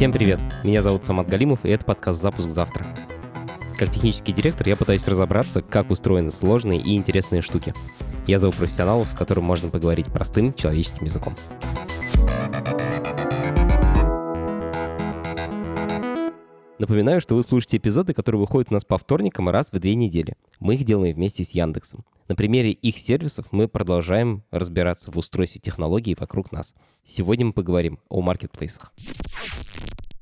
Всем привет! Меня зовут Самат Галимов, и это подкаст «Запуск завтра». Как технический директор я пытаюсь разобраться, как устроены сложные и интересные штуки. Я зову профессионалов, с которыми можно поговорить простым человеческим языком. Напоминаю, что вы слушаете эпизоды, которые выходят у нас по вторникам раз в две недели. Мы их делаем вместе с Яндексом. На примере их сервисов мы продолжаем разбираться в устройстве технологий вокруг нас. Сегодня мы поговорим о маркетплейсах.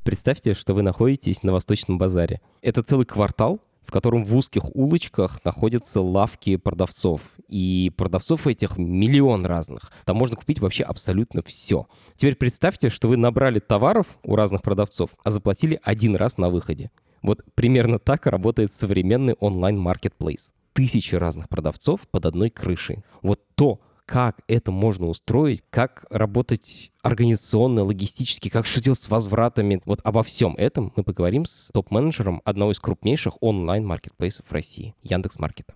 Представьте, что вы находитесь на Восточном базаре. Это целый квартал, в котором в узких улочках находятся лавки продавцов. И продавцов этих миллион разных. Там можно купить вообще абсолютно все. Теперь представьте, что вы набрали товаров у разных продавцов, а заплатили один раз на выходе. Вот примерно так работает современный онлайн-маркетплейс. Тысячи разных продавцов под одной крышей. Вот то, как это можно устроить, как работать организационно, логистически, как что делать с возвратами. Вот обо всем этом мы поговорим с топ-менеджером одного из крупнейших онлайн-маркетплейсов России, Яндекс.Маркета.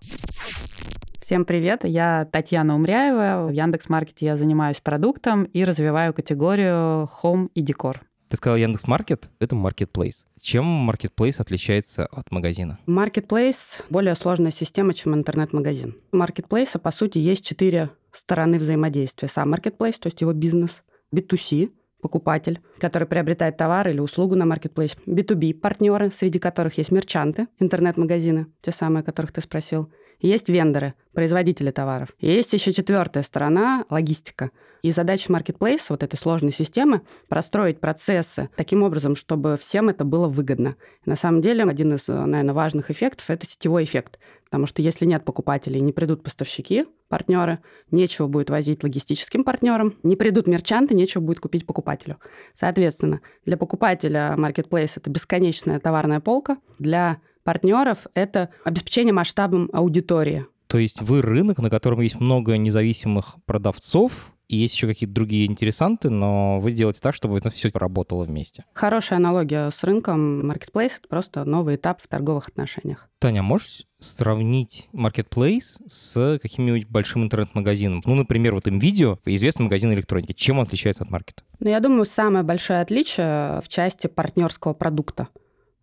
Всем привет, я Татьяна Умряева. В Яндекс.Маркете я занимаюсь продуктом и развиваю категорию Home и декор. Ты сказал Яндекс.Маркет — это маркетплейс. Чем маркетплейс отличается от магазина? Маркетплейс — более сложная система, чем интернет-магазин. У маркетплейса, по сути, есть четыре стороны взаимодействия. Сам маркетплейс, то есть его бизнес, B2C, покупатель, который приобретает товар или услугу на маркетплейсе. B2B партнеры, среди которых есть мерчанты, интернет-магазины, те самые, о которых ты спросил. Есть вендоры, производители товаров. И есть еще четвертая сторона – логистика. И задача маркетплейса, вот этой сложной системы, простроить процессы таким образом, чтобы всем это было выгодно. На самом деле один из, наверное, важных эффектов – это сетевой эффект. Потому что если нет покупателей, не придут поставщики, партнеры, нечего будет возить логистическим партнерам, не придут мерчанты, нечего будет купить покупателю. Соответственно, для покупателя маркетплейс – это бесконечная товарная полка, для партнеров – это обеспечение масштабом аудитории. То есть вы рынок, на котором есть много независимых продавцов, и есть еще какие-то другие интересанты, но вы делаете так, чтобы это все работало вместе. Хорошая аналогия с рынком Marketplace — это просто новый этап в торговых отношениях. Таня, можешь сравнить Marketplace с каким-нибудь большим интернет-магазином? Ну, например, вот им видео, известный магазин электроники. Чем он отличается от маркета? Ну, я думаю, самое большое отличие в части партнерского продукта.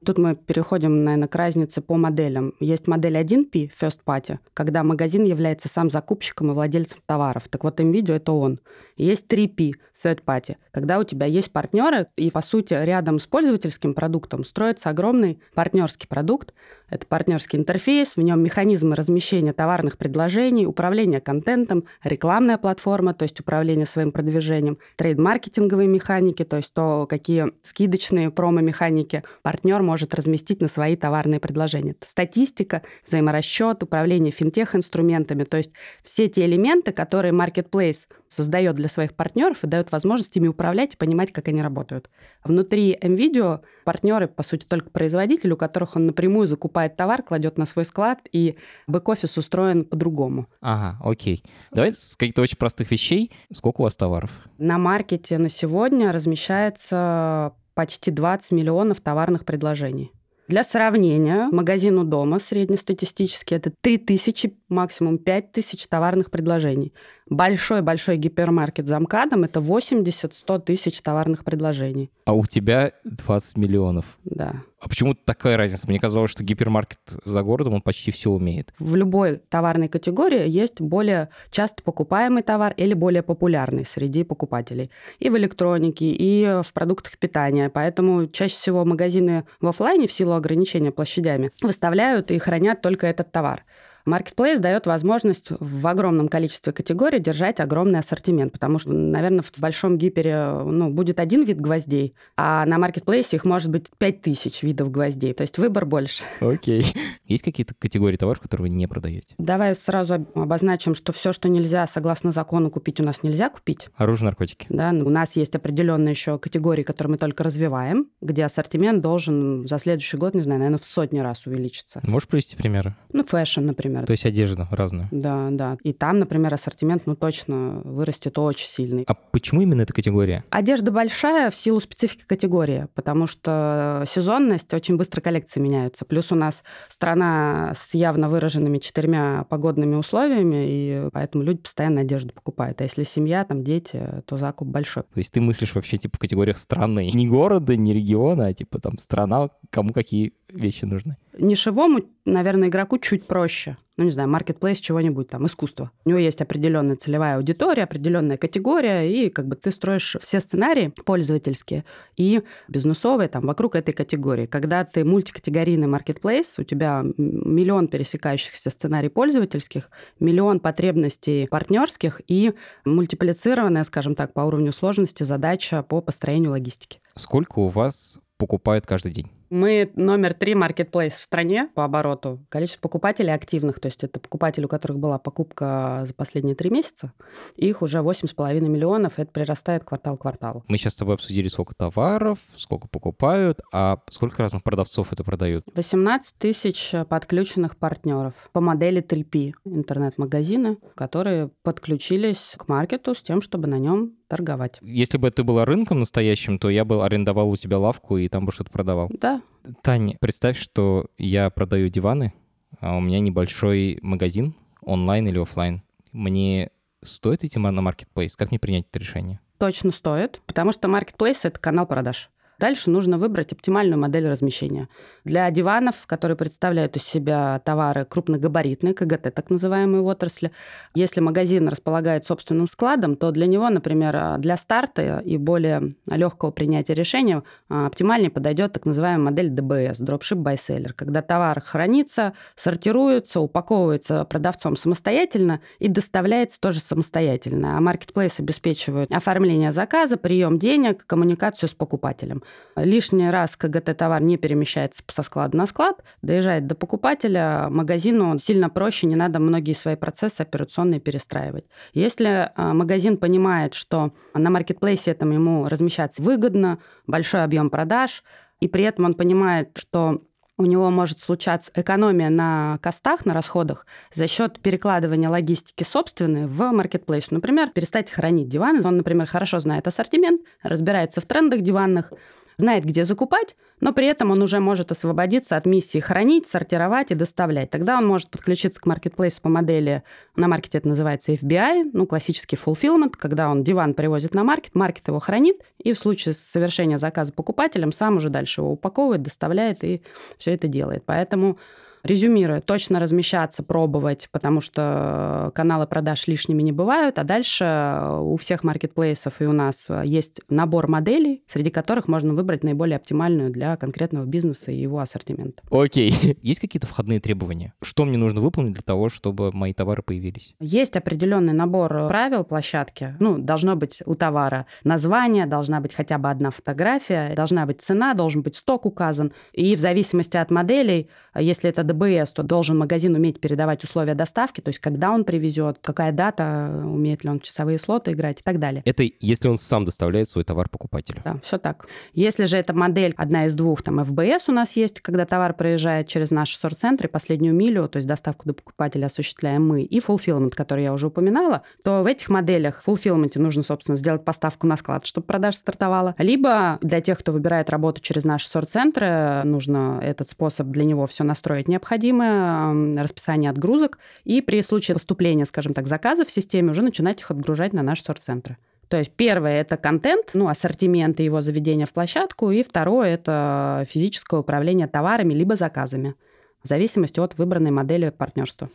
Тут мы переходим, наверное, к разнице по моделям. Есть модель 1P, First Party, когда магазин является сам закупщиком и владельцем товаров. Так вот, видео это он. Есть 3P, Third Party, когда у тебя есть партнеры, и, по сути, рядом с пользовательским продуктом строится огромный партнерский продукт. Это партнерский интерфейс, в нем механизмы размещения товарных предложений, управление контентом, рекламная платформа, то есть управление своим продвижением, трейд-маркетинговые механики, то есть то, какие скидочные промо-механики партнер может разместить на свои товарные предложения. Это статистика, взаиморасчет, управление финтех-инструментами, то есть все те элементы, которые Marketplace создает для своих партнеров и дает возможность ими управлять и понимать, как они работают. Внутри MVideo партнеры, по сути, только производители, у которых он напрямую закупает товар, кладет на свой склад, и бэк-офис устроен по-другому. Ага, окей. Давайте с каких-то очень простых вещей. Сколько у вас товаров? На маркете на сегодня размещается почти 20 миллионов товарных предложений. Для сравнения, магазину дома среднестатистически это 3000, максимум 5000 товарных предложений. Большой-большой гипермаркет за МКАДом – это 80-100 тысяч товарных предложений. А у тебя 20 миллионов. Да. А почему такая разница? Мне казалось, что гипермаркет за городом, он почти все умеет. В любой товарной категории есть более часто покупаемый товар или более популярный среди покупателей. И в электронике, и в продуктах питания. Поэтому чаще всего магазины в офлайне в силу ограничения площадями выставляют и хранят только этот товар. Marketplace дает возможность в огромном количестве категорий держать огромный ассортимент, потому что, наверное, в большом гипере ну, будет один вид гвоздей, а на Marketplace их может быть 5000 видов гвоздей, то есть выбор больше. Окей. Okay. Есть какие-то категории товаров, которые вы не продаете? Давай сразу обозначим, что все, что нельзя, согласно закону, купить у нас нельзя купить. Оружие, наркотики. Да, у нас есть определенные еще категории, которые мы только развиваем, где ассортимент должен за следующий год, не знаю, наверное, в сотни раз увеличиться. Можешь привести примеры? Ну, fashion, например например. То есть одежда разная. Да, да. И там, например, ассортимент, ну, точно вырастет очень сильный. А почему именно эта категория? Одежда большая в силу специфики категории, потому что сезонность, очень быстро коллекции меняются. Плюс у нас страна с явно выраженными четырьмя погодными условиями, и поэтому люди постоянно одежду покупают. А если семья, там дети, то закуп большой. То есть ты мыслишь вообще типа в категориях страны. Не города, не региона, а типа там страна, кому какие вещи нужны. Нишевому, наверное, игроку чуть проще. Ну, не знаю, маркетплейс чего-нибудь, там, искусство. У него есть определенная целевая аудитория, определенная категория, и как бы ты строишь все сценарии пользовательские и бизнесовые там вокруг этой категории. Когда ты мультикатегорийный маркетплейс, у тебя миллион пересекающихся сценарий пользовательских, миллион потребностей партнерских и мультиплицированная, скажем так, по уровню сложности задача по построению логистики. Сколько у вас покупают каждый день? Мы номер три маркетплейс в стране по обороту. Количество покупателей активных, то есть это покупатели, у которых была покупка за последние три месяца, их уже 8,5 миллионов, это прирастает квартал к кварталу. Мы сейчас с тобой обсудили, сколько товаров, сколько покупают, а сколько разных продавцов это продают? 18 тысяч подключенных партнеров по модели 3P, интернет-магазины, которые подключились к маркету с тем, чтобы на нем торговать. Если бы ты была рынком настоящим, то я бы арендовал у тебя лавку и там бы что-то продавал. Да. Таня, представь, что я продаю диваны, а у меня небольшой магазин, онлайн или офлайн. Мне стоит идти на маркетплейс? Как мне принять это решение? Точно стоит, потому что маркетплейс — это канал продаж. Дальше нужно выбрать оптимальную модель размещения. Для диванов, которые представляют из себя товары крупногабаритные, КГТ так называемые отрасли, если магазин располагает собственным складом, то для него, например, для старта и более легкого принятия решения а, оптимальнее подойдет так называемая модель ДБС, Dropship by Seller, когда товар хранится, сортируется, упаковывается продавцом самостоятельно и доставляется тоже самостоятельно. А маркетплейс обеспечивает оформление заказа, прием денег, коммуникацию с покупателем. Лишний раз КГТ-товар не перемещается со склада на склад, доезжает до покупателя, магазину сильно проще, не надо многие свои процессы операционные перестраивать. Если а, магазин понимает, что на маркетплейсе этом ему размещаться выгодно, большой объем продаж, и при этом он понимает, что у него может случаться экономия на костах, на расходах за счет перекладывания логистики собственной в маркетплейс. Например, перестать хранить диваны. Он, например, хорошо знает ассортимент, разбирается в трендах диванных, знает, где закупать, но при этом он уже может освободиться от миссии хранить, сортировать и доставлять. Тогда он может подключиться к маркетплейсу по модели, на маркете это называется FBI, ну, классический fulfillment, когда он диван привозит на маркет, маркет его хранит, и в случае совершения заказа покупателем сам уже дальше его упаковывает, доставляет и все это делает. Поэтому Резюмируя, точно размещаться, пробовать, потому что каналы продаж лишними не бывают, а дальше у всех маркетплейсов и у нас есть набор моделей, среди которых можно выбрать наиболее оптимальную для конкретного бизнеса и его ассортимента. Окей. Есть какие-то входные требования? Что мне нужно выполнить для того, чтобы мои товары появились? Есть определенный набор правил площадки. Ну, должно быть у товара название, должна быть хотя бы одна фотография, должна быть цена, должен быть сток указан. И в зависимости от моделей, если это ДБС, то должен магазин уметь передавать условия доставки, то есть когда он привезет, какая дата, умеет ли он часовые слоты играть и так далее. Это если он сам доставляет свой товар покупателю. Да, все так. Если же эта модель одна из двух, там ФБС у нас есть, когда товар проезжает через наш сорт-центр и последнюю милю, то есть доставку до покупателя осуществляем мы, и fulfillment, который я уже упоминала, то в этих моделях в fulfillment нужно, собственно, сделать поставку на склад, чтобы продажа стартовала. Либо для тех, кто выбирает работу через наши сорт-центры, нужно этот способ для него все настроить не необходимое расписание отгрузок, и при случае поступления, скажем так, заказов в системе уже начинать их отгружать на наши сорт-центры. То есть первое – это контент, ну, ассортимент и его заведение в площадку, и второе – это физическое управление товарами либо заказами, в зависимости от выбранной модели партнерства.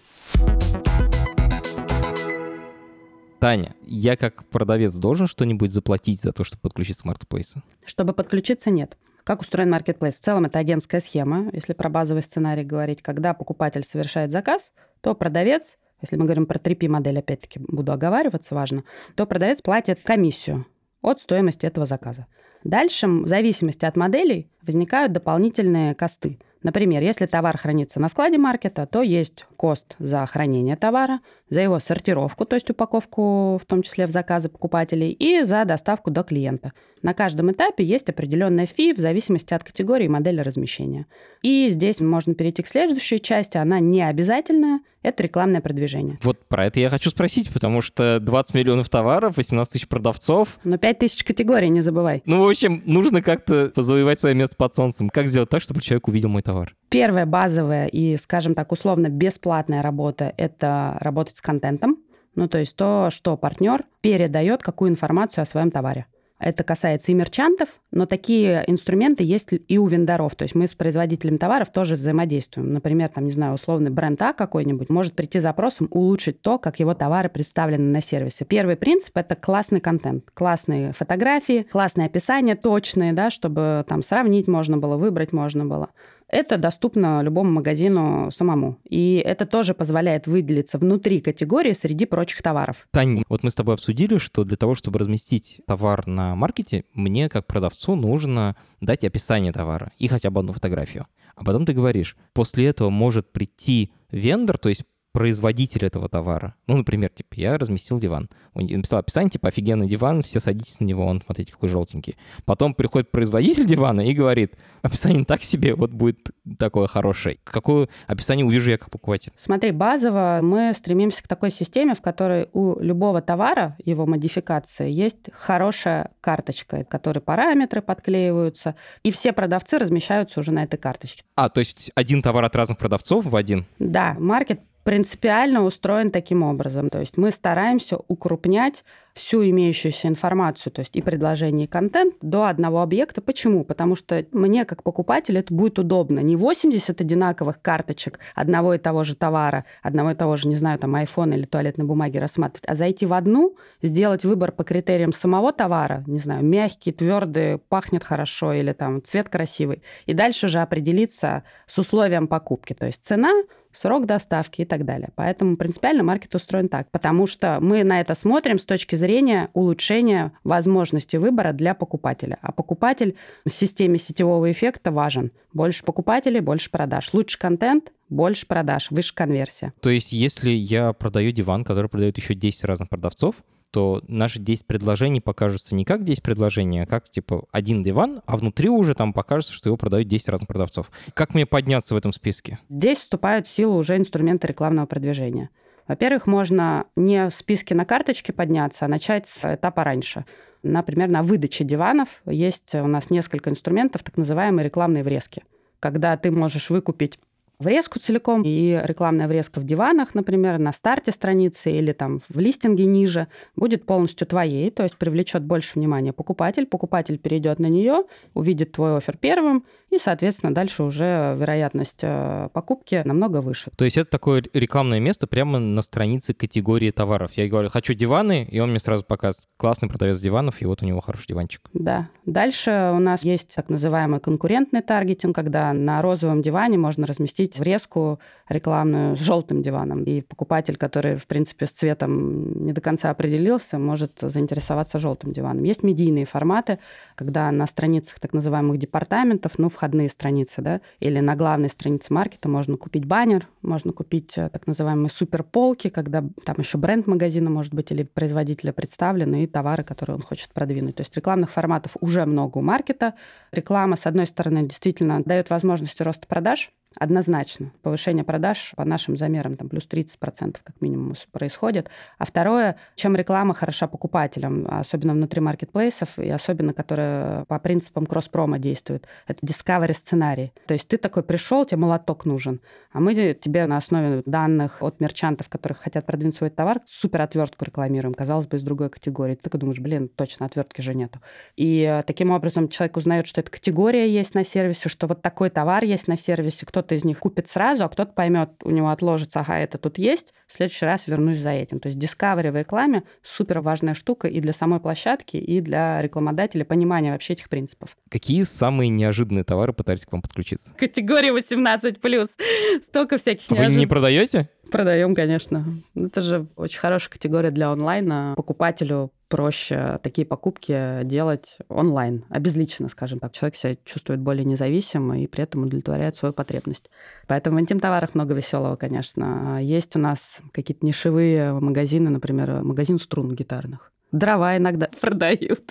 Таня, я как продавец должен что-нибудь заплатить за то, чтобы подключиться к маркетплейсу? Чтобы подключиться, нет. Как устроен маркетплейс? В целом это агентская схема, если про базовый сценарий говорить. Когда покупатель совершает заказ, то продавец, если мы говорим про 3P модель, опять-таки буду оговариваться, важно, то продавец платит комиссию от стоимости этого заказа. Дальше, в зависимости от моделей, возникают дополнительные косты. Например, если товар хранится на складе маркета, то есть кост за хранение товара, за его сортировку, то есть упаковку, в том числе в заказы покупателей, и за доставку до клиента. На каждом этапе есть определенная фи в зависимости от категории и модели размещения. И здесь можно перейти к следующей части. Она не обязательная, это рекламное продвижение. Вот про это я хочу спросить, потому что 20 миллионов товаров, 18 тысяч продавцов. Но 5 тысяч категорий, не забывай. Ну, в общем, нужно как-то завоевать свое место под солнцем. Как сделать так, чтобы человек увидел мой товар? Первая базовая и, скажем так, условно бесплатная работа – это работать с контентом. Ну, то есть то, что партнер передает какую информацию о своем товаре. Это касается и мерчантов, но такие инструменты есть и у вендоров. То есть мы с производителем товаров тоже взаимодействуем. Например, там, не знаю, условный бренд А какой-нибудь может прийти запросом улучшить то, как его товары представлены на сервисе. Первый принцип — это классный контент, классные фотографии, классное описание, точные, да, чтобы там сравнить можно было, выбрать можно было. Это доступно любому магазину самому. И это тоже позволяет выделиться внутри категории среди прочих товаров. Тань, вот мы с тобой обсудили, что для того, чтобы разместить товар на маркете, мне как продавцу нужно дать описание товара и хотя бы одну фотографию. А потом ты говоришь, после этого может прийти вендор, то есть производитель этого товара. Ну, например, типа, я разместил диван. Он написал описание, типа, офигенный диван, все садитесь на него, он, смотрите, какой желтенький. Потом приходит производитель дивана и говорит, описание так себе, вот будет такое хорошее. Какое описание увижу я как покупатель? Смотри, базово мы стремимся к такой системе, в которой у любого товара, его модификации, есть хорошая карточка, в которой параметры подклеиваются, и все продавцы размещаются уже на этой карточке. А, то есть один товар от разных продавцов в один? Да, маркет принципиально устроен таким образом. То есть мы стараемся укрупнять всю имеющуюся информацию, то есть и предложение, и контент до одного объекта. Почему? Потому что мне, как покупателю, это будет удобно. Не 80 одинаковых карточек одного и того же товара, одного и того же, не знаю, там, iPhone или туалетной бумаги рассматривать, а зайти в одну, сделать выбор по критериям самого товара, не знаю, мягкий, твердый, пахнет хорошо или там цвет красивый, и дальше уже определиться с условием покупки. То есть цена, срок доставки и так далее. Поэтому принципиально маркет устроен так, потому что мы на это смотрим с точки зрения улучшения возможности выбора для покупателя. А покупатель в системе сетевого эффекта важен. Больше покупателей, больше продаж. Лучше контент, больше продаж, выше конверсия. То есть если я продаю диван, который продает еще 10 разных продавцов, то наши 10 предложений покажутся не как 10 предложений, а как, типа, один диван, а внутри уже там покажется, что его продают 10 разных продавцов. Как мне подняться в этом списке? Здесь вступают в силу уже инструменты рекламного продвижения. Во-первых, можно не в списке на карточке подняться, а начать с этапа раньше. Например, на выдаче диванов есть у нас несколько инструментов, так называемые рекламные врезки. Когда ты можешь выкупить врезку целиком, и рекламная врезка в диванах, например, на старте страницы или там в листинге ниже, будет полностью твоей, то есть привлечет больше внимания покупатель. Покупатель перейдет на нее, увидит твой офер первым, и, соответственно, дальше уже вероятность э, покупки намного выше. То есть это такое рекламное место прямо на странице категории товаров. Я говорю, хочу диваны, и он мне сразу показывает, классный продавец диванов, и вот у него хороший диванчик. Да. Дальше у нас есть так называемый конкурентный таргетинг, когда на розовом диване можно разместить врезку рекламную с желтым диваном. И покупатель, который, в принципе, с цветом не до конца определился, может заинтересоваться желтым диваном. Есть медийные форматы, когда на страницах так называемых департаментов, ну, входные страницы, да, или на главной странице маркета можно купить баннер, можно купить э, так называемые суперполки, когда там еще бренд магазина, может быть, или производителя представлены, и товары, которые он хочет продвинуть. То есть рекламных форматов уже много у маркета. Реклама, с одной стороны, действительно дает возможность роста продаж, Однозначно. Повышение продаж по нашим замерам там плюс 30% как минимум происходит. А второе, чем реклама хороша покупателям, особенно внутри маркетплейсов, и особенно, которая по принципам кросс-промо действует, это discovery сценарий. То есть ты такой пришел, тебе молоток нужен, а мы тебе на основе данных от мерчантов, которые хотят продвинуть свой товар, супер отвертку рекламируем, казалось бы, из другой категории. Ты такой думаешь, блин, точно, отвертки же нету. И э, таким образом человек узнает, что эта категория есть на сервисе, что вот такой товар есть на сервисе, кто кто-то из них купит сразу, а кто-то поймет, у него отложится, ага, это тут есть, в следующий раз вернусь за этим. То есть discovery в рекламе супер важная штука и для самой площадки, и для рекламодателя понимания вообще этих принципов. Какие самые неожиданные товары пытались к вам подключиться? Категория 18+. Столько всяких Вы не продаете? Продаем, конечно. Это же очень хорошая категория для онлайна. Покупателю проще такие покупки делать онлайн, обезлично, скажем так. Человек себя чувствует более независимо и при этом удовлетворяет свою потребность. Поэтому в интим-товарах много веселого, конечно. Есть у нас какие-то нишевые магазины, например, магазин струн гитарных дрова иногда продают.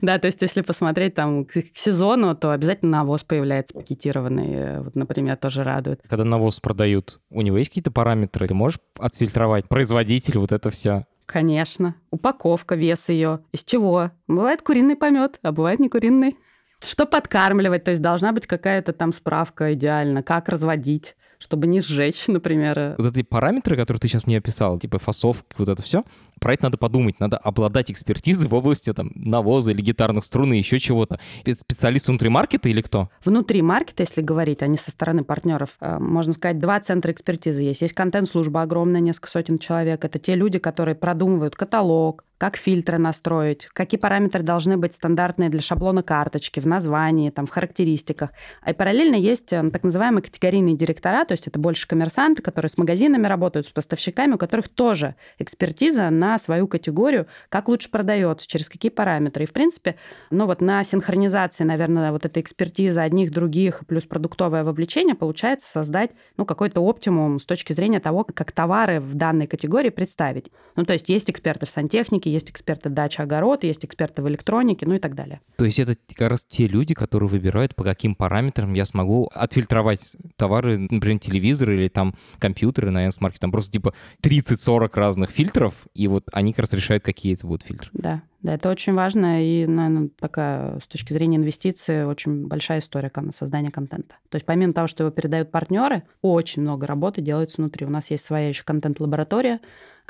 да, то есть если посмотреть там к, сезону, то обязательно навоз появляется пакетированный. Вот, например, тоже радует. Когда навоз продают, у него есть какие-то параметры? Ты можешь отфильтровать производитель, вот это все? Конечно. Упаковка, вес ее. Из чего? Бывает куриный помет, а бывает не куриный. Что подкармливать? То есть должна быть какая-то там справка идеально, как разводить чтобы не сжечь, например. Вот эти параметры, которые ты сейчас мне описал, типа фасовки, вот это все, про это надо подумать, надо обладать экспертизой в области там навоза или гитарных струн и еще чего-то. Специалист внутри маркета или кто? Внутри маркета, если говорить, а не со стороны партнеров, э, можно сказать, два центра экспертизы есть. Есть контент-служба огромная, несколько сотен человек. Это те люди, которые продумывают каталог, как фильтры настроить, какие параметры должны быть стандартные для шаблона карточки, в названии, там, в характеристиках. И параллельно есть э, так называемые категорийные директора, то есть это больше коммерсанты, которые с магазинами работают, с поставщиками, у которых тоже экспертиза на свою категорию, как лучше продается, через какие параметры. И, в принципе, ну вот на синхронизации, наверное, вот этой экспертизы одних, других, плюс продуктовое вовлечение, получается создать, ну, какой-то оптимум с точки зрения того, как товары в данной категории представить. Ну, то есть есть эксперты в сантехнике, есть эксперты дача, огород, есть эксперты в электронике, ну и так далее. То есть это как раз те люди, которые выбирают, по каким параметрам я смогу отфильтровать товары, например, телевизоры или там компьютеры на Яндекс.Маркете, там просто типа 30-40 разных фильтров, и вот вот они как раз решают, какие это будут фильтры. Да, да, это очень важно, и, наверное, такая с точки зрения инвестиций очень большая история создания контента. То есть помимо того, что его передают партнеры, очень много работы делается внутри. У нас есть своя еще контент-лаборатория,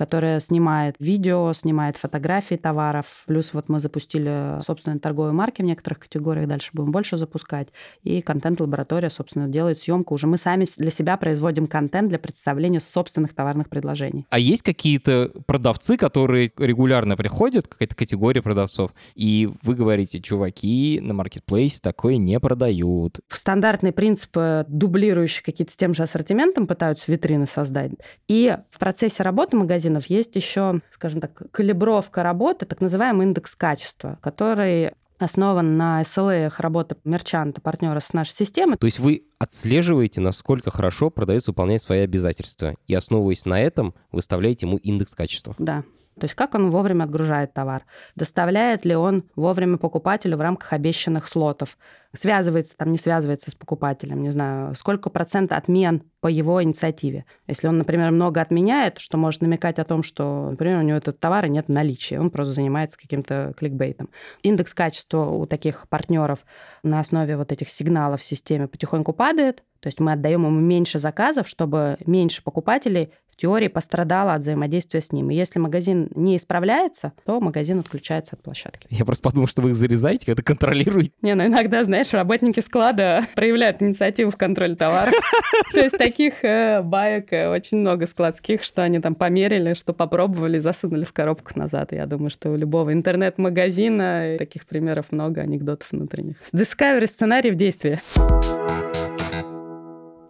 которая снимает видео, снимает фотографии товаров. Плюс вот мы запустили собственные торговые марки в некоторых категориях, дальше будем больше запускать. И контент-лаборатория, собственно, делает съемку. Уже мы сами для себя производим контент для представления собственных товарных предложений. А есть какие-то продавцы, которые регулярно приходят, какая-то категория продавцов, и вы говорите, чуваки на маркетплейсе такое не продают. Стандартный принцип, дублирующий какие-то с тем же ассортиментом, пытаются витрины создать. И в процессе работы магазина магазинов есть еще, скажем так, калибровка работы, так называемый индекс качества, который основан на SLA работы мерчанта, партнера с нашей системой. То есть вы отслеживаете, насколько хорошо продавец выполняет свои обязательства, и основываясь на этом, выставляете ему индекс качества. Да. То есть как он вовремя отгружает товар, доставляет ли он вовремя покупателю в рамках обещанных слотов, связывается там, не связывается с покупателем, не знаю, сколько процент отмен по его инициативе. Если он, например, много отменяет, что может намекать о том, что, например, у него этот товара нет в наличии, он просто занимается каким-то кликбейтом. Индекс качества у таких партнеров на основе вот этих сигналов в системе потихоньку падает, то есть мы отдаем ему меньше заказов, чтобы меньше покупателей теории пострадала от взаимодействия с ним. И если магазин не исправляется, то магазин отключается от площадки. Я просто подумал, что вы их зарезаете, когда контролируете. Не, ну иногда, знаешь, работники склада проявляют инициативу в контроле товаров. То есть таких э, баек э, очень много складских, что они там померили, что попробовали, засунули в коробку назад. Я думаю, что у любого интернет-магазина таких примеров много, анекдотов внутренних. Discovery сценарий в действии.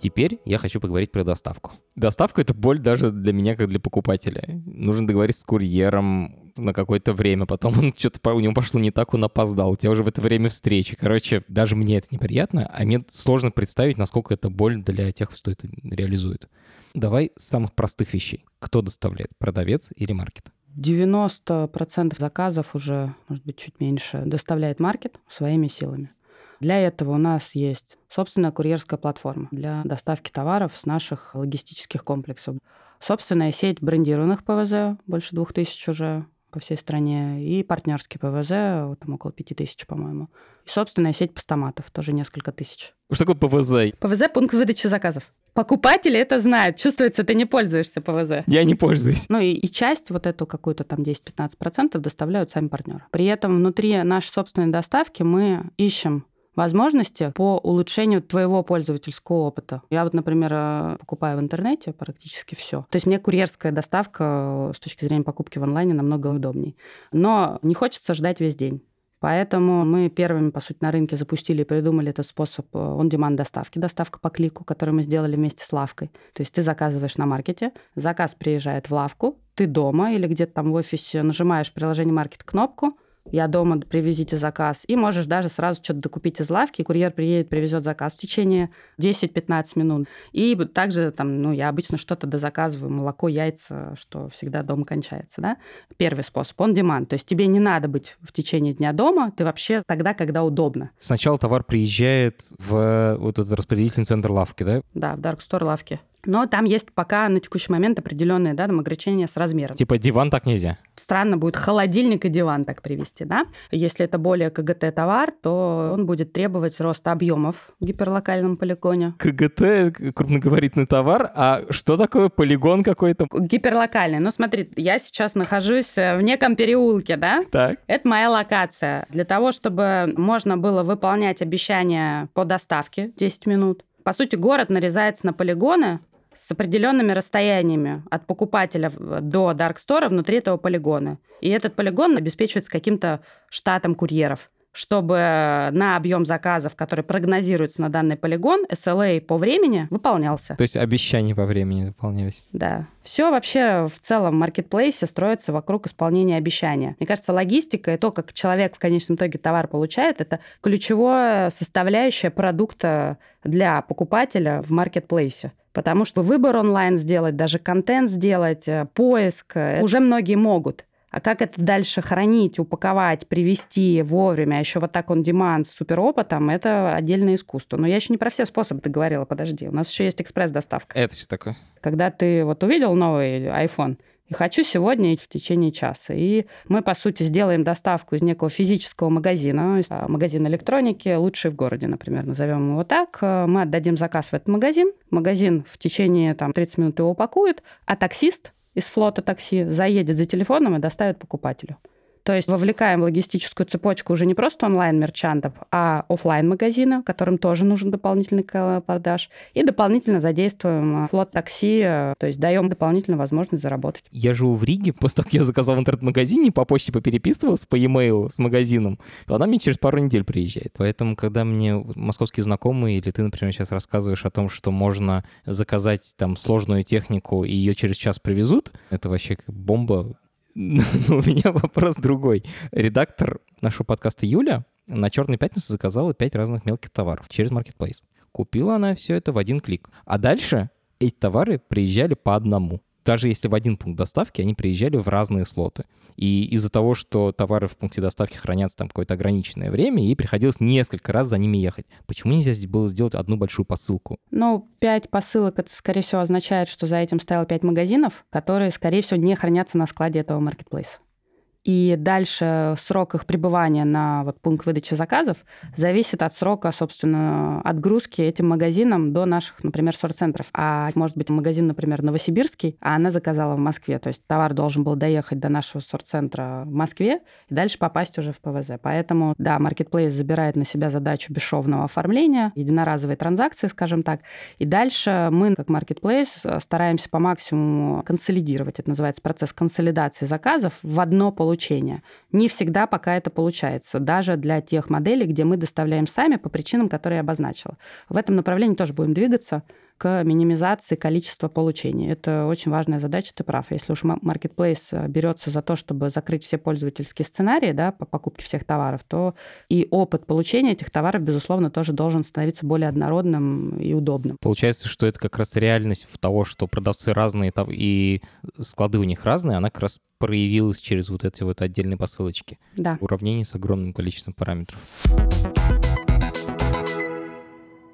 Теперь я хочу поговорить про доставку. Доставка — это боль даже для меня, как для покупателя. Нужно договориться с курьером на какое-то время, потом он что-то у него пошло не так, он опоздал, у тебя уже в это время встречи. Короче, даже мне это неприятно, а мне сложно представить, насколько это боль для тех, кто это реализует. Давай с самых простых вещей. Кто доставляет, продавец или маркет? 90% заказов уже, может быть, чуть меньше, доставляет маркет своими силами. Для этого у нас есть собственная курьерская платформа для доставки товаров с наших логистических комплексов. Собственная сеть брендированных ПВЗ, больше двух тысяч уже по всей стране, и партнерский ПВЗ, там около пяти тысяч, по-моему. И собственная сеть постаматов, тоже несколько тысяч. Что такое ПВЗ? ПВЗ – пункт выдачи заказов. Покупатели это знают. Чувствуется, ты не пользуешься ПВЗ. Я не пользуюсь. Ну и, и часть, вот эту какую-то там 10-15% доставляют сами партнеры. При этом внутри нашей собственной доставки мы ищем возможности по улучшению твоего пользовательского опыта. Я вот, например, э, покупаю в интернете практически все. То есть мне курьерская доставка э, с точки зрения покупки в онлайне намного удобнее. Но не хочется ждать весь день. Поэтому мы первыми, по сути, на рынке запустили и придумали этот способ э, on-demand доставки, доставка по клику, который мы сделали вместе с лавкой. То есть ты заказываешь на маркете, заказ приезжает в лавку, ты дома или где-то там в офисе нажимаешь в приложении маркет кнопку, я дома, привезите заказ. И можешь даже сразу что-то докупить из лавки, курьер приедет, привезет заказ в течение 10-15 минут. И также там, ну, я обычно что-то дозаказываю, молоко, яйца, что всегда дома кончается, да. Первый способ, он demand. То есть тебе не надо быть в течение дня дома, ты вообще тогда, когда удобно. Сначала товар приезжает в вот этот распределительный центр лавки, да? Да, в Dark Store лавки. Но там есть пока на текущий момент определенные да, там ограничения с размером. Типа диван так нельзя? Странно будет холодильник и диван так привести, да? Если это более КГТ-товар, то он будет требовать роста объемов в гиперлокальном полигоне. КГТ — крупногабаритный товар, а что такое полигон какой-то? Гиперлокальный. Ну смотри, я сейчас нахожусь в неком переулке, да? Так. Это моя локация. Для того, чтобы можно было выполнять обещания по доставке 10 минут, по сути, город нарезается на полигоны, с определенными расстояниями от покупателя до Dark Store внутри этого полигона. И этот полигон обеспечивается каким-то штатом курьеров чтобы на объем заказов, который прогнозируется на данный полигон, SLA по времени выполнялся. То есть обещания по времени выполнялись. Да. Все вообще в целом в маркетплейсе строится вокруг исполнения обещания. Мне кажется, логистика и то, как человек в конечном итоге товар получает, это ключевая составляющая продукта для покупателя в маркетплейсе. Потому что выбор онлайн сделать, даже контент сделать, э, поиск, э, уже многие могут. А как это дальше хранить, упаковать, привести вовремя, еще вот так он демант с суперопытом, это отдельное искусство. Но я еще не про все способы договорила, подожди. У нас еще есть экспресс-доставка. Это что такое? Когда ты вот увидел новый iPhone, и хочу сегодня в течение часа. И мы, по сути, сделаем доставку из некого физического магазина, а, магазин электроники, лучший в городе, например, назовем его так. Мы отдадим заказ в этот магазин, магазин в течение там, 30 минут его упакует, а таксист из флота такси заедет за телефоном и доставит покупателю. То есть вовлекаем в логистическую цепочку уже не просто онлайн-мерчантов, а офлайн магазина которым тоже нужен дополнительный продаж. И дополнительно задействуем флот такси, то есть даем дополнительную возможность заработать. Я живу в Риге, после того, как я заказал в интернет-магазине, по почте попереписывался, по e-mail с магазином, то она мне через пару недель приезжает. Поэтому, когда мне московские знакомые или ты, например, сейчас рассказываешь о том, что можно заказать там сложную технику и ее через час привезут, это вообще как бомба но у меня вопрос другой. Редактор нашего подкаста Юля на «Черной пятницу» заказала пять разных мелких товаров через Marketplace. Купила она все это в один клик. А дальше эти товары приезжали по одному даже если в один пункт доставки, они приезжали в разные слоты. И из-за того, что товары в пункте доставки хранятся там какое-то ограниченное время, ей приходилось несколько раз за ними ехать. Почему нельзя здесь было сделать одну большую посылку? Ну, пять посылок, это, скорее всего, означает, что за этим стояло пять магазинов, которые, скорее всего, не хранятся на складе этого маркетплейса. И дальше срок их пребывания на вот пункт выдачи заказов зависит от срока, собственно, отгрузки этим магазинам до наших, например, сорт-центров. А может быть магазин, например, Новосибирский, а она заказала в Москве. То есть товар должен был доехать до нашего сорт-центра в Москве и дальше попасть уже в ПВЗ. Поэтому, да, Marketplace забирает на себя задачу бесшовного оформления, единоразовой транзакции, скажем так. И дальше мы, как Marketplace, стараемся по максимуму консолидировать, это называется процесс консолидации заказов в одно полотенце получения. Не всегда пока это получается, даже для тех моделей, где мы доставляем сами по причинам, которые я обозначила. В этом направлении тоже будем двигаться к минимизации количества получений. Это очень важная задача, ты прав. Если уж Marketplace э, берется за то, чтобы закрыть все пользовательские сценарии да, по покупке всех товаров, то и опыт получения этих товаров, безусловно, тоже должен становиться более однородным и удобным. Получается, что это как раз реальность того, что продавцы разные и склады у них разные, она как раз проявилась через вот эти вот отдельные посылочки. Да. Уравнение с огромным количеством параметров.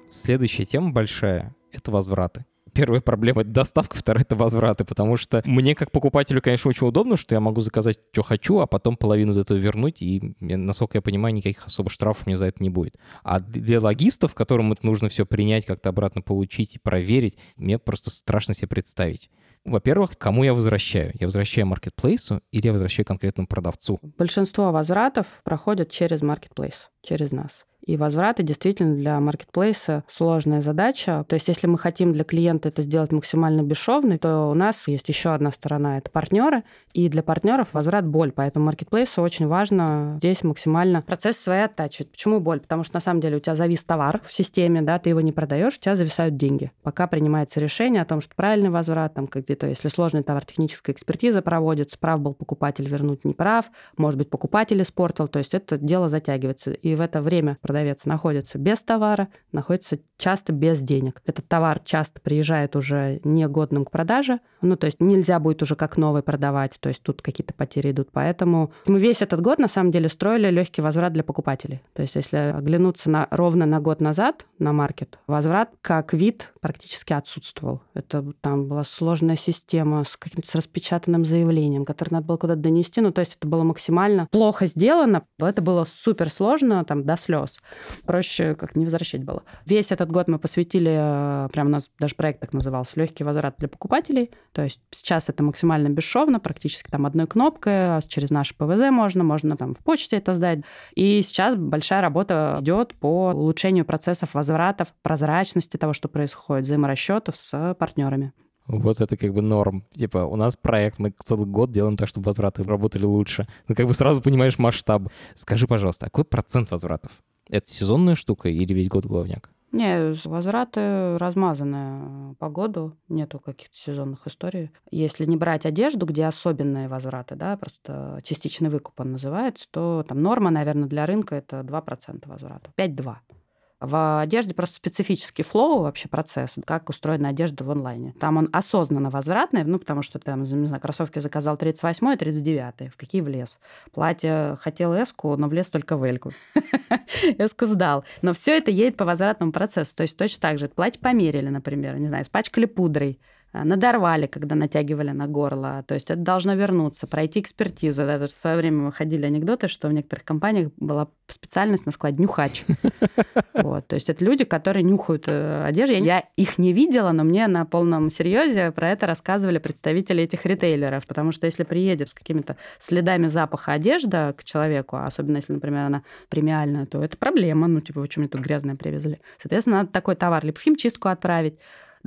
Следующая тема большая — это возвраты. Первая проблема — это доставка, вторая — это возвраты, потому что мне как покупателю, конечно, очень удобно, что я могу заказать, что хочу, а потом половину из этого вернуть, и, насколько я понимаю, никаких особо штрафов мне за это не будет. А для логистов, которым это нужно все принять, как-то обратно получить и проверить, мне просто страшно себе представить. Во-первых, кому я возвращаю? Я возвращаю маркетплейсу или я возвращаю конкретному продавцу? Большинство возвратов проходят через маркетплейс, через нас. И возвраты действительно для маркетплейса сложная задача. То есть если мы хотим для клиента это сделать максимально бесшовно, то у нас есть еще одна сторона, это партнеры, и для партнеров возврат боль. Поэтому маркетплейсу очень важно здесь максимально процесс своей оттачивать. Почему боль? Потому что на самом деле у тебя завис товар в системе, да, ты его не продаешь, у тебя зависают деньги. Пока принимается решение о том, что правильный возврат, там где-то, если сложный товар, техническая экспертиза проводится, прав был покупатель вернуть не прав, может быть, покупатель испортил, то есть это дело затягивается. И в это время продавец находится без товара, находится часто без денег. Этот товар часто приезжает уже негодным к продаже, ну, то есть нельзя будет уже как новый продавать, то есть тут какие-то потери идут. Поэтому мы весь этот год, на самом деле, строили легкий возврат для покупателей. То есть если оглянуться на, ровно на год назад на маркет, возврат как вид практически отсутствовал. Это там была сложная система с каким-то распечатанным заявлением, которое надо было куда-то донести. Ну, то есть это было максимально плохо сделано. Это было супер сложно, там, до слез. Проще как не возвращать было. Весь этот год мы посвятили, э, прям у нас даже проект так назывался, легкий возврат для покупателей. То есть сейчас это максимально бесшовно, практически там одной кнопкой, а через наш ПВЗ можно, можно там в почте это сдать. И сейчас большая работа идет по улучшению процессов возвратов, прозрачности того, что происходит, взаиморасчетов с партнерами. Вот это как бы норм. Типа, у нас проект, мы целый год делаем так, чтобы возвраты работали лучше. Ну, как бы сразу понимаешь масштаб. Скажи, пожалуйста, а какой процент возвратов? Это сезонная штука или весь год главняк? Не, возвраты размазанные по году, нету каких-то сезонных историй. Если не брать одежду, где особенные возвраты, да, просто частичный выкуп он называется, то там норма, наверное, для рынка это 2% возврата, 5-2%. В одежде просто специфический флоу вообще процесс, как устроена одежда в онлайне. Там он осознанно возвратный, ну, потому что там, не знаю, кроссовки заказал 38 и 39 в какие влез. Платье хотел эску, но влез только в эльку. Эску сдал. Но все это едет по возвратному процессу. То есть точно так же. Платье померили, например, не знаю, испачкали пудрой надорвали, когда натягивали на горло. То есть это должно вернуться, пройти экспертизу. Да, в свое время выходили анекдоты, что в некоторых компаниях была специальность на склад нюхач. Вот, то есть это люди, которые нюхают э, одежду. Я их не видела, но мне на полном серьезе про это рассказывали представители этих ритейлеров, потому что если приедет с какими-то следами запаха одежда к человеку, особенно если, например, она премиальная, то это проблема. Ну, типа, вы что мне тут грязное привезли? Соответственно, надо такой товар либо в химчистку отправить,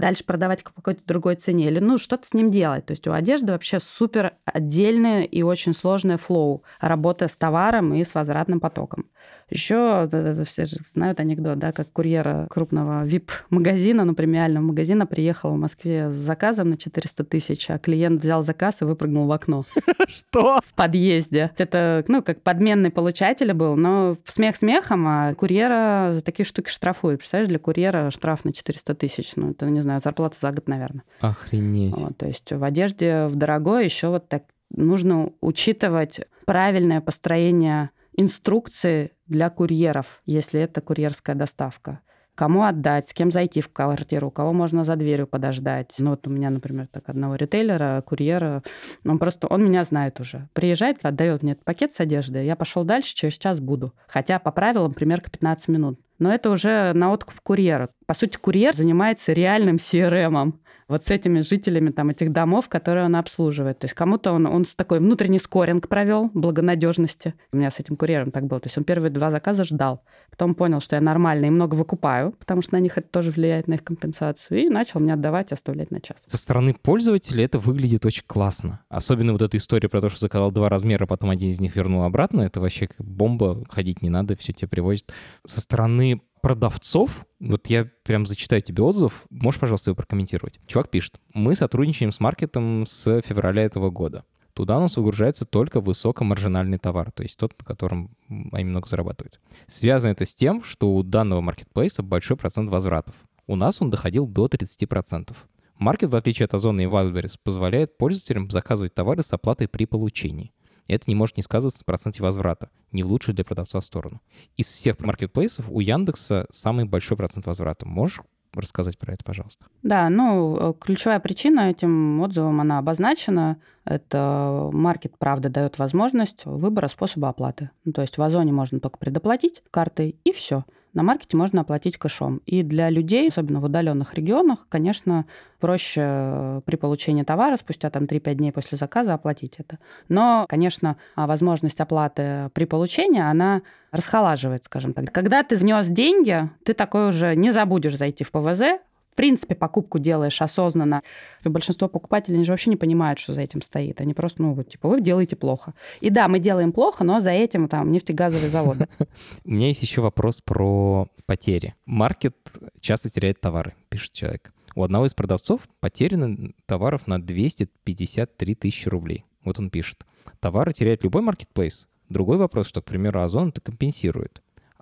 дальше продавать по какой-то другой цене, или ну что-то с ним делать. То есть у одежды вообще супер отдельная и очень сложная флоу, работа с товаром и с возвратным потоком. Еще все же знают анекдот, да, как курьера крупного VIP-магазина, ну, премиального магазина, приехал в Москве с заказом на 400 тысяч, а клиент взял заказ и выпрыгнул в окно. Что? В подъезде. Это, ну, как подменный получатель был, но смех смехом, а курьера за такие штуки штрафуют. Представляешь, для курьера штраф на 400 тысяч, ну, это, не знаю, зарплата за год, наверное. Охренеть. Вот, то есть в одежде в дорогой еще вот так нужно учитывать правильное построение инструкции для курьеров, если это курьерская доставка. Кому отдать, с кем зайти в квартиру, кого можно за дверью подождать. Ну вот у меня, например, так одного ритейлера, курьера, он просто, он меня знает уже. Приезжает, отдает мне этот пакет с одеждой, я пошел дальше, через час буду. Хотя по правилам примерка 15 минут. Но это уже на откуп курьера. По сути, курьер занимается реальным CRM вот с этими жителями там этих домов, которые он обслуживает. То есть кому-то он, он такой внутренний скоринг провел благонадежности. У меня с этим курьером так было. То есть он первые два заказа ждал. Потом понял, что я нормально и много выкупаю, потому что на них это тоже влияет на их компенсацию. И начал мне отдавать, оставлять на час. Со стороны пользователя это выглядит очень классно. Особенно вот эта история про то, что заказал два размера, потом один из них вернул обратно. Это вообще как бомба. Ходить не надо, все тебе привозят. Со стороны продавцов, вот я прям зачитаю тебе отзыв, можешь, пожалуйста, его прокомментировать. Чувак пишет, мы сотрудничаем с маркетом с февраля этого года. Туда у нас выгружается только высокомаржинальный товар, то есть тот, на котором они много зарабатывают. Связано это с тем, что у данного маркетплейса большой процент возвратов. У нас он доходил до 30%. Маркет, в отличие от Озона и Wildberries, позволяет пользователям заказывать товары с оплатой при получении это не может не сказываться на проценте возврата, не в лучшую для продавца сторону. Из всех маркетплейсов у Яндекса самый большой процент возврата. Можешь рассказать про это, пожалуйста? Да, ну, э, ключевая причина этим отзывом, она обозначена. Это маркет, правда, дает возможность выбора способа оплаты. Ну, то есть в Озоне можно только предоплатить картой, и все. На маркете можно оплатить кэшом. И для людей, особенно в удаленных регионах, конечно, проще э, при получении товара спустя там 3-5 дней после заказа оплатить это. Но, конечно, а, возможность оплаты при получении, она расхолаживает, скажем так. Когда ты внес деньги, ты такой уже не забудешь зайти в ПВЗ, принципе, покупку делаешь осознанно. И большинство покупателей они же вообще не понимают, что за этим стоит. Они просто, ну, вот, типа, вы делаете плохо. И да, мы делаем плохо, но за этим там нефтегазовые заводы. У меня есть еще вопрос про потери. Маркет часто теряет товары, пишет человек. У одного из продавцов потеряно товаров на 253 тысячи рублей. Вот он пишет. Товары теряет любой маркетплейс. Другой вопрос, что, к примеру, Озон это компенсирует.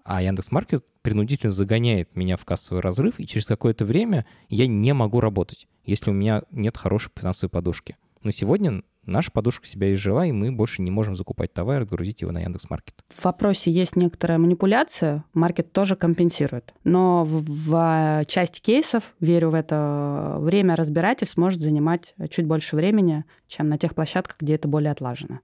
А Яндекс.Маркет принудительно загоняет меня в кассовый разрыв, и через какое-то время я не могу работать, если у меня нет хорошей финансовой подушки. Но сегодня наша подушка себя изжила, и мы больше не можем закупать товар и отгрузить его на Яндекс.Маркет. В вопросе есть некоторая манипуляция, маркет тоже компенсирует. Но в, в части кейсов, верю в это, время разбирательств может занимать чуть больше времени, чем на тех площадках, где это более отлажено.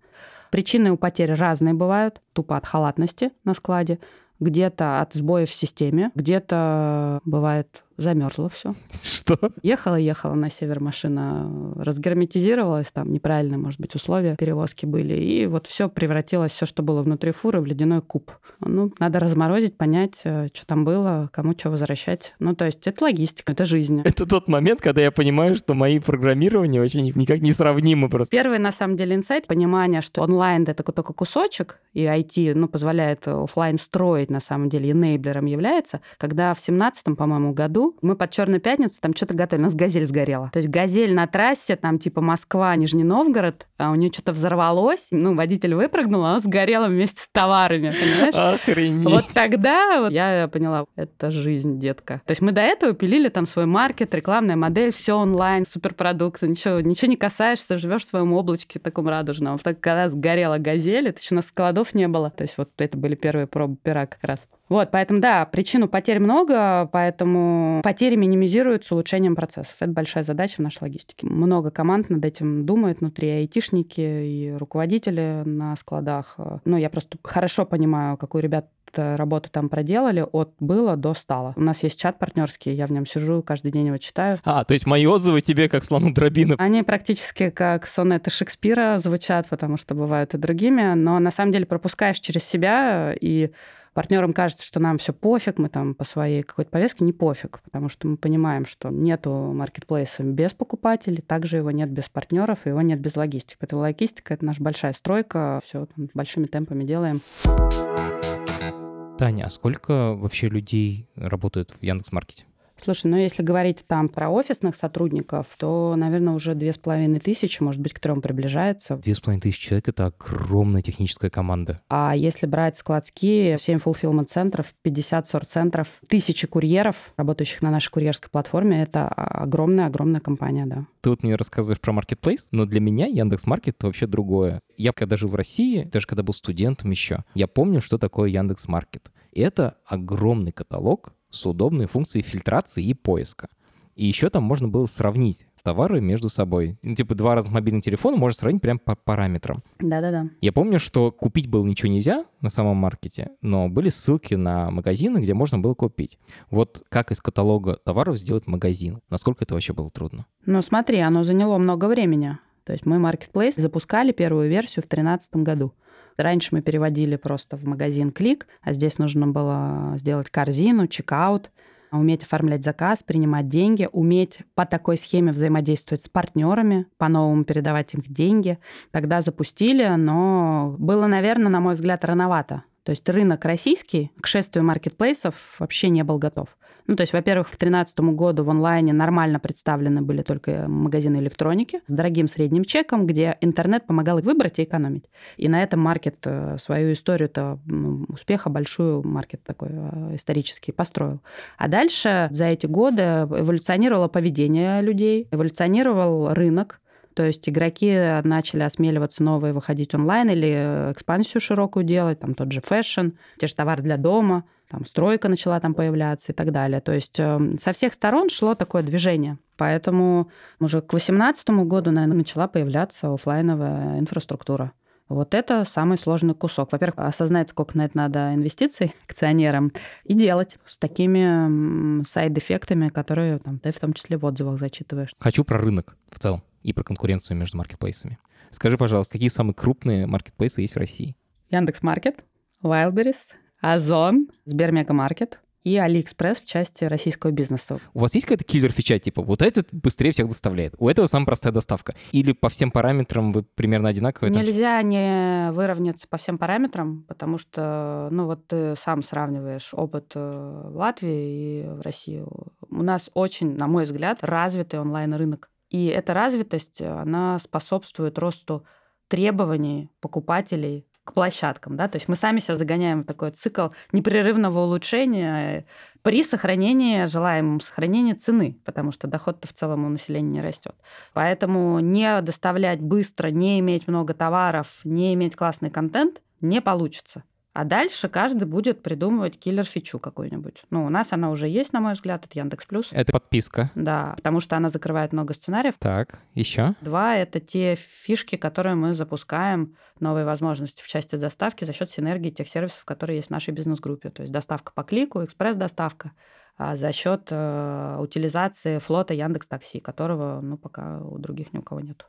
Причины у потерь разные бывают, тупо от халатности на складе, где-то от сбоев в системе, где-то бывает замерзло все. Что? Ехала-ехала на север машина, разгерметизировалась, там неправильные, может быть, условия перевозки были, и вот все превратилось, все, что было внутри фуры, в ледяной куб. Ну, надо разморозить, понять, э, что там было, кому что возвращать. Ну, то есть это логистика, это жизнь. Это тот момент, когда я понимаю, что мои программирования очень никак не сравнимы просто. Первый, на самом деле, инсайт, понимание, что онлайн — это только кусочек, и IT, ну, позволяет офлайн строить, на самом деле, энейблером является, когда в 17 по-моему, году мы под Черную пятницу там что-то готовили. У нас газель сгорела. То есть газель на трассе, там типа Москва, Нижний Новгород, а у нее что-то взорвалось. Ну, водитель выпрыгнул, а она сгорела вместе с товарами, понимаешь? Охренеть. Вот тогда вот я поняла, это жизнь, детка. То есть мы до этого пилили там свой маркет, рекламная модель, все онлайн, суперпродукты, ничего, ничего не касаешься, живешь в своем облачке таком радужном. Так, когда сгорела газель, это еще у нас складов не было. То есть вот это были первые пробы пера как раз. Вот, поэтому, да, причину потерь много, поэтому потери минимизируются улучшением процессов. Это большая задача в нашей логистике. Много команд над этим думают внутри, айтишники и руководители на складах. Ну, я просто хорошо понимаю, какую ребят работу там проделали от было до стало. У нас есть чат партнерский, я в нем сижу, каждый день его читаю. А, то есть мои отзывы тебе как слону дробина? Они практически как сонеты Шекспира звучат, потому что бывают и другими, но на самом деле пропускаешь через себя и партнерам кажется, что нам все пофиг, мы там по своей какой-то повестке не пофиг, потому что мы понимаем, что нету маркетплейса без покупателей, также его нет без партнеров, его нет без логистики. Поэтому логистика — это наша большая стройка, все большими темпами делаем. Таня, а сколько вообще людей работают в Яндекс.Маркете? Слушай, ну если говорить там про офисных сотрудников, то, наверное, уже две с половиной тысячи, может быть, к трем приближается. Две с половиной тысячи человек — это огромная техническая команда. А если брать складские, 7 fulfillment-центров, 50 сорт-центров, тысячи курьеров, работающих на нашей курьерской платформе, это огромная-огромная компания, да. Ты вот мне рассказываешь про Marketplace, но для меня Яндекс.Маркет — это вообще другое. Я когда жил в России, даже когда был студентом еще, я помню, что такое Яндекс.Маркет. Это огромный каталог с удобной функцией фильтрации и поиска. И еще там можно было сравнить товары между собой. Ну, типа два раза мобильный телефон можно сравнить прям по параметрам. Да-да-да. Я помню, что купить было ничего нельзя на самом маркете, но были ссылки на магазины, где можно было купить. Вот как из каталога товаров сделать магазин? Насколько это вообще было трудно? Ну смотри, оно заняло много времени. То есть мы Marketplace запускали первую версию в 2013 году. Раньше мы переводили просто в магазин клик, а здесь нужно было сделать корзину, чекаут, уметь оформлять заказ, принимать деньги, уметь по такой схеме взаимодействовать с партнерами, по-новому передавать им деньги. Тогда запустили, но было, наверное, на мой взгляд, рановато. То есть рынок российский к шествию маркетплейсов вообще не был готов. Ну, то есть, во-первых, к 2013 году в онлайне нормально представлены были только магазины электроники с дорогим средним чеком, где интернет помогал выбрать и экономить. И на этом маркет э, свою историю-то успеха большую маркет такой э, исторический построил. А дальше за эти годы эволюционировало поведение людей, эволюционировал рынок, то есть игроки начали осмеливаться новые выходить онлайн или экспансию широкую делать, там тот же fashion, те же товары для дома там стройка начала там появляться и так далее. То есть эм, со всех сторон шло такое движение. Поэтому уже к 2018 году, наверное, начала появляться офлайновая инфраструктура. Вот это самый сложный кусок. Во-первых, осознать, сколько на это надо инвестиций акционерам, и делать с такими side -эффектами, которые там, ты в том числе в отзывах зачитываешь. Хочу про рынок в целом и про конкуренцию между маркетплейсами. Скажи, пожалуйста, какие самые крупные маркетплейсы есть в России? Яндекс Маркет, Wildberries, Озон, Сбермегамаркет, и Алиэкспресс в части российского бизнеса. У вас есть какая-то киллер-фича, типа вот этот быстрее всех доставляет, у этого самая простая доставка? Или по всем параметрам вы примерно одинаковые? Нельзя не выровняться по всем параметрам, потому что, ну вот ты сам сравниваешь опыт э, в Латвии и в России. У нас очень, на мой взгляд, развитый онлайн-рынок. И эта развитость, она способствует росту требований покупателей площадкам, да, то есть мы сами себя загоняем в такой цикл непрерывного улучшения при сохранении, желаемом сохранении цены, потому что доход-то в целом у населения не растет. Поэтому не доставлять быстро, не иметь много товаров, не иметь классный контент не получится. А дальше каждый будет придумывать киллер-фичу какую-нибудь. Ну, у нас она уже есть, на мой взгляд, это Яндекс Плюс. Это подписка. Да, потому что она закрывает много сценариев. Так, еще? Два — это те фишки, которые мы запускаем, новые возможности в части доставки за счет синергии тех сервисов, которые есть в нашей бизнес-группе. То есть доставка по клику, экспресс-доставка, а за счет э, утилизации флота Яндекс Такси, которого, ну, пока у других ни у кого нет.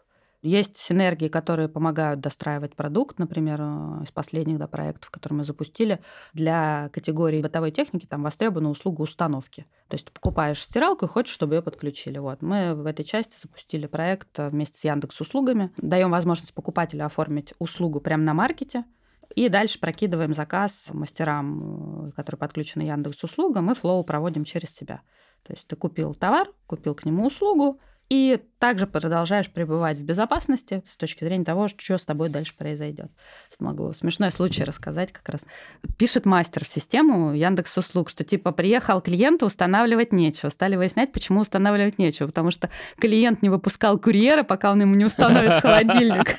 Есть синергии, которые помогают достраивать продукт, например, э, из последних да, проектов, которые мы запустили. Для категории бытовой техники там востребована услуга установки. То есть ты покупаешь стиралку и хочешь, чтобы ее подключили. Вот. Мы в этой части запустили проект э, вместе с Яндекс услугами. Даем возможность покупателю оформить услугу прямо на маркете, и дальше прокидываем заказ мастерам, э, которые подключены Яндекс услугам, и флоу проводим через себя. То есть ты купил товар, купил к нему услугу, и также продолжаешь пребывать в безопасности с точки зрения того, что с тобой дальше произойдет. Могу смешной случай рассказать как раз. Пишет мастер в систему Яндекс Услуг, что типа приехал клиент, устанавливать нечего. Стали выяснять, почему устанавливать нечего. Потому что клиент не выпускал курьера, пока он ему не установит холодильник.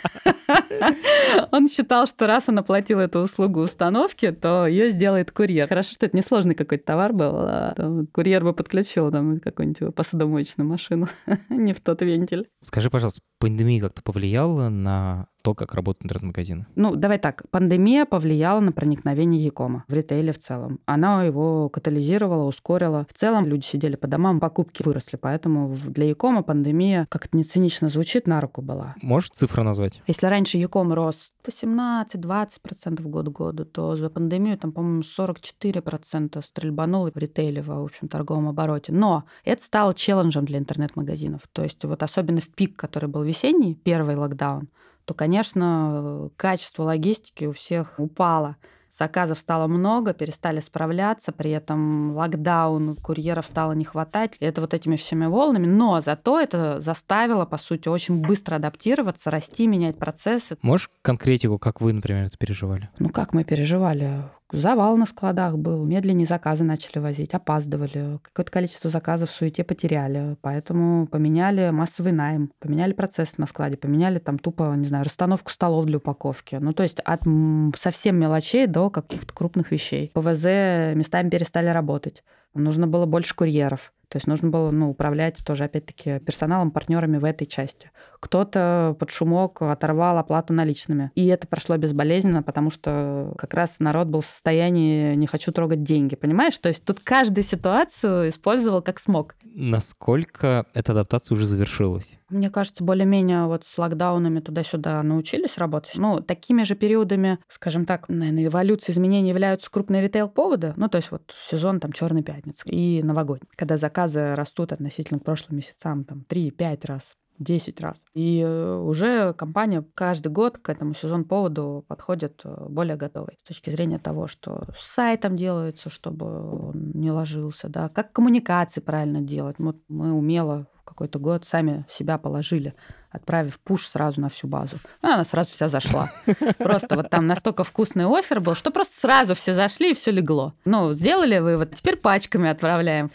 Он считал, что раз он оплатил эту услугу установки, то ее сделает курьер. Хорошо, что это несложный какой-то товар был. А курьер бы подключил там какую-нибудь посудомоечную машину не в тот вентиль. Скажи, пожалуйста, пандемия как-то повлияла на то, как работают интернет-магазины? Ну, давай так. Пандемия повлияла на проникновение Якома в ритейле в целом. Она его катализировала, ускорила. В целом люди сидели по домам, покупки выросли. Поэтому для Якома пандемия, как это не цинично звучит, на руку была. Можешь цифру назвать? Если раньше Яком рос 18-20% год к году, то за пандемию там, по-моему, 44% стрельбануло в ритейле, в общем, торговом обороте. Но это стало челленджем для интернет-магазинов. То есть вот особенно в пик, который был весенний, первый локдаун, то, конечно, качество логистики у всех упало. Заказов стало много, перестали справляться, при этом локдаун, курьеров стало не хватать. Это вот этими всеми волнами. Но зато это заставило, по сути, очень быстро адаптироваться, расти, менять процессы. Можешь конкретику, как вы, например, это переживали? Ну, как мы переживали? Завал на складах был, медленнее заказы начали возить, опаздывали, какое-то количество заказов в суете потеряли, поэтому поменяли массовый найм, поменяли процесс на складе, поменяли там тупо, не знаю, расстановку столов для упаковки. Ну, то есть от совсем мелочей до каких-то крупных вещей. ПВЗ местами перестали работать, нужно было больше курьеров. То есть нужно было ну, управлять тоже, опять-таки, персоналом, партнерами в этой части. Кто-то под шумок оторвал оплату наличными. И это прошло безболезненно, потому что как раз народ был в состоянии «не хочу трогать деньги», понимаешь? То есть тут каждую ситуацию использовал как смог. Насколько эта адаптация уже завершилась? Мне кажется, более-менее вот с локдаунами туда-сюда научились работать. Ну, такими же периодами, скажем так, наверное, эволюции изменений являются крупные ритейл-поводы. Ну, то есть вот сезон там Черной пятницы и новогодний, когда заказы растут относительно к прошлым месяцам там 3-5 раз. 10 раз. И э, уже компания каждый год к этому сезон-поводу подходит э, более готовой. С точки зрения того, что с сайтом делается, чтобы он не ложился, да, как коммуникации правильно делать. Вот мы умело какой-то год сами себя положили, отправив пуш сразу на всю базу. Ну, она сразу вся зашла. Просто вот там настолько вкусный офер был, что просто сразу все зашли и все легло. Ну, сделали вывод, теперь пачками отправляем.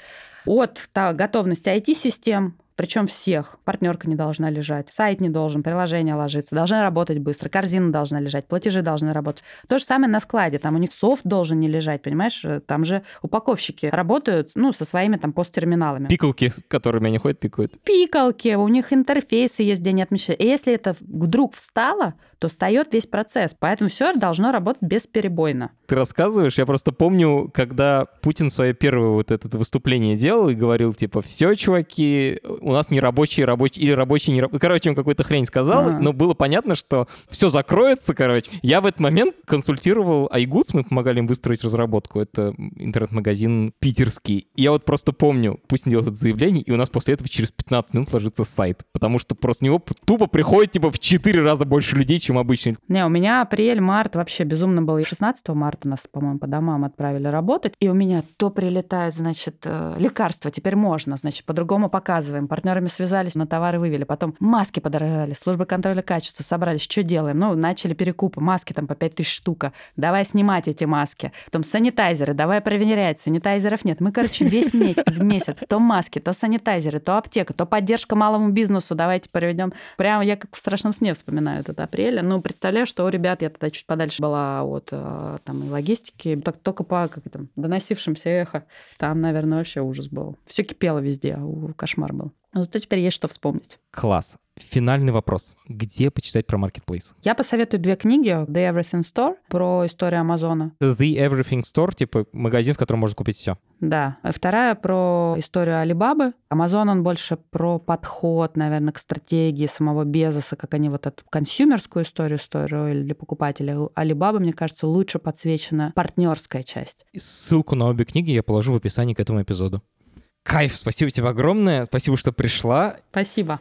От готовности IT-систем причем всех. Партнерка не должна лежать, сайт не должен, приложение ложиться, должна работать быстро, корзина должна лежать, платежи должны работать. То же самое на складе, там у них софт должен не лежать, понимаешь? Там же упаковщики работают, ну, со своими там посттерминалами. Пикалки, которыми они ходят, пикают. Пикалки, у них интерфейсы есть, где они отмечают. И если это вдруг встало, то встает весь процесс. Поэтому все должно работать бесперебойно. Ты рассказываешь, я просто помню, когда Путин свое первое вот это выступление делал и говорил, типа, все, чуваки, у нас не рабочие, рабочие, или рабочие, не рабочие. Короче, он какую-то хрень сказал, Ага. но было понятно, что все закроется, короче. Я в этот момент консультировал iGoods, мы помогали им выстроить разработку. Это интернет-магазин питерский. И я вот просто помню, Путин делает это заявление, и у нас после этого через 15 минут ложится сайт, потому что просто него тупо приходит, типа, в 4 раза больше людей, чем обычно. Не, у меня апрель, март вообще безумно был. И 16 марта нас, по-моему, по домам отправили работать. И у меня то прилетает, значит, э, лекарства, теперь можно, значит, по-другому показываем. Партнерами связались, на товары вывели. Потом маски подорожали, службы контроля качества собрались. Что делаем? Ну, начали перекупы. Маски там по 5 тысяч штука. Давай снимать эти маски. Потом санитайзеры, давай проверять. Санитайзеров нет. Мы, короче, весь месяц то маски, то санитайзеры, то аптека, то поддержка малому бизнесу. Давайте проведем. Прямо я как в страшном сне вспоминаю этот апрель. Ну, представляю, что ребят, я тогда чуть подальше была от э, там и логистики, так только по как это, доносившимся эхо. Там, наверное, вообще ужас был. Все кипело везде, кошмар был. Но зато теперь есть что вспомнить. Класс. Финальный вопрос. Где почитать про Marketplace? Я посоветую две книги. The Everything Store про историю Амазона. The Everything Store, типа магазин, в котором можно купить все. Да. Вторая про историю Алибабы. Амазон, он больше про подход, наверное, к стратегии самого Безоса, как они вот эту консюмерскую историю строили для покупателя. У Алибабы, мне кажется, лучше подсвечена партнерская часть. Ссылку на обе книги я положу в описании к этому эпизоду. Кайф, спасибо тебе огромное, спасибо, что пришла. Спасибо.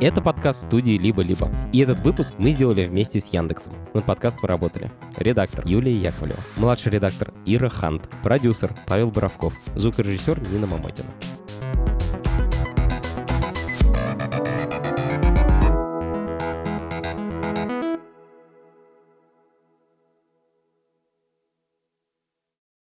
Это подкаст студии «Либо-либо». И этот выпуск мы сделали вместе с Яндексом. Над подкастом работали редактор Юлия Яковлева, младший редактор Ира Хант, продюсер Павел Боровков, звукорежиссер Нина Мамотина.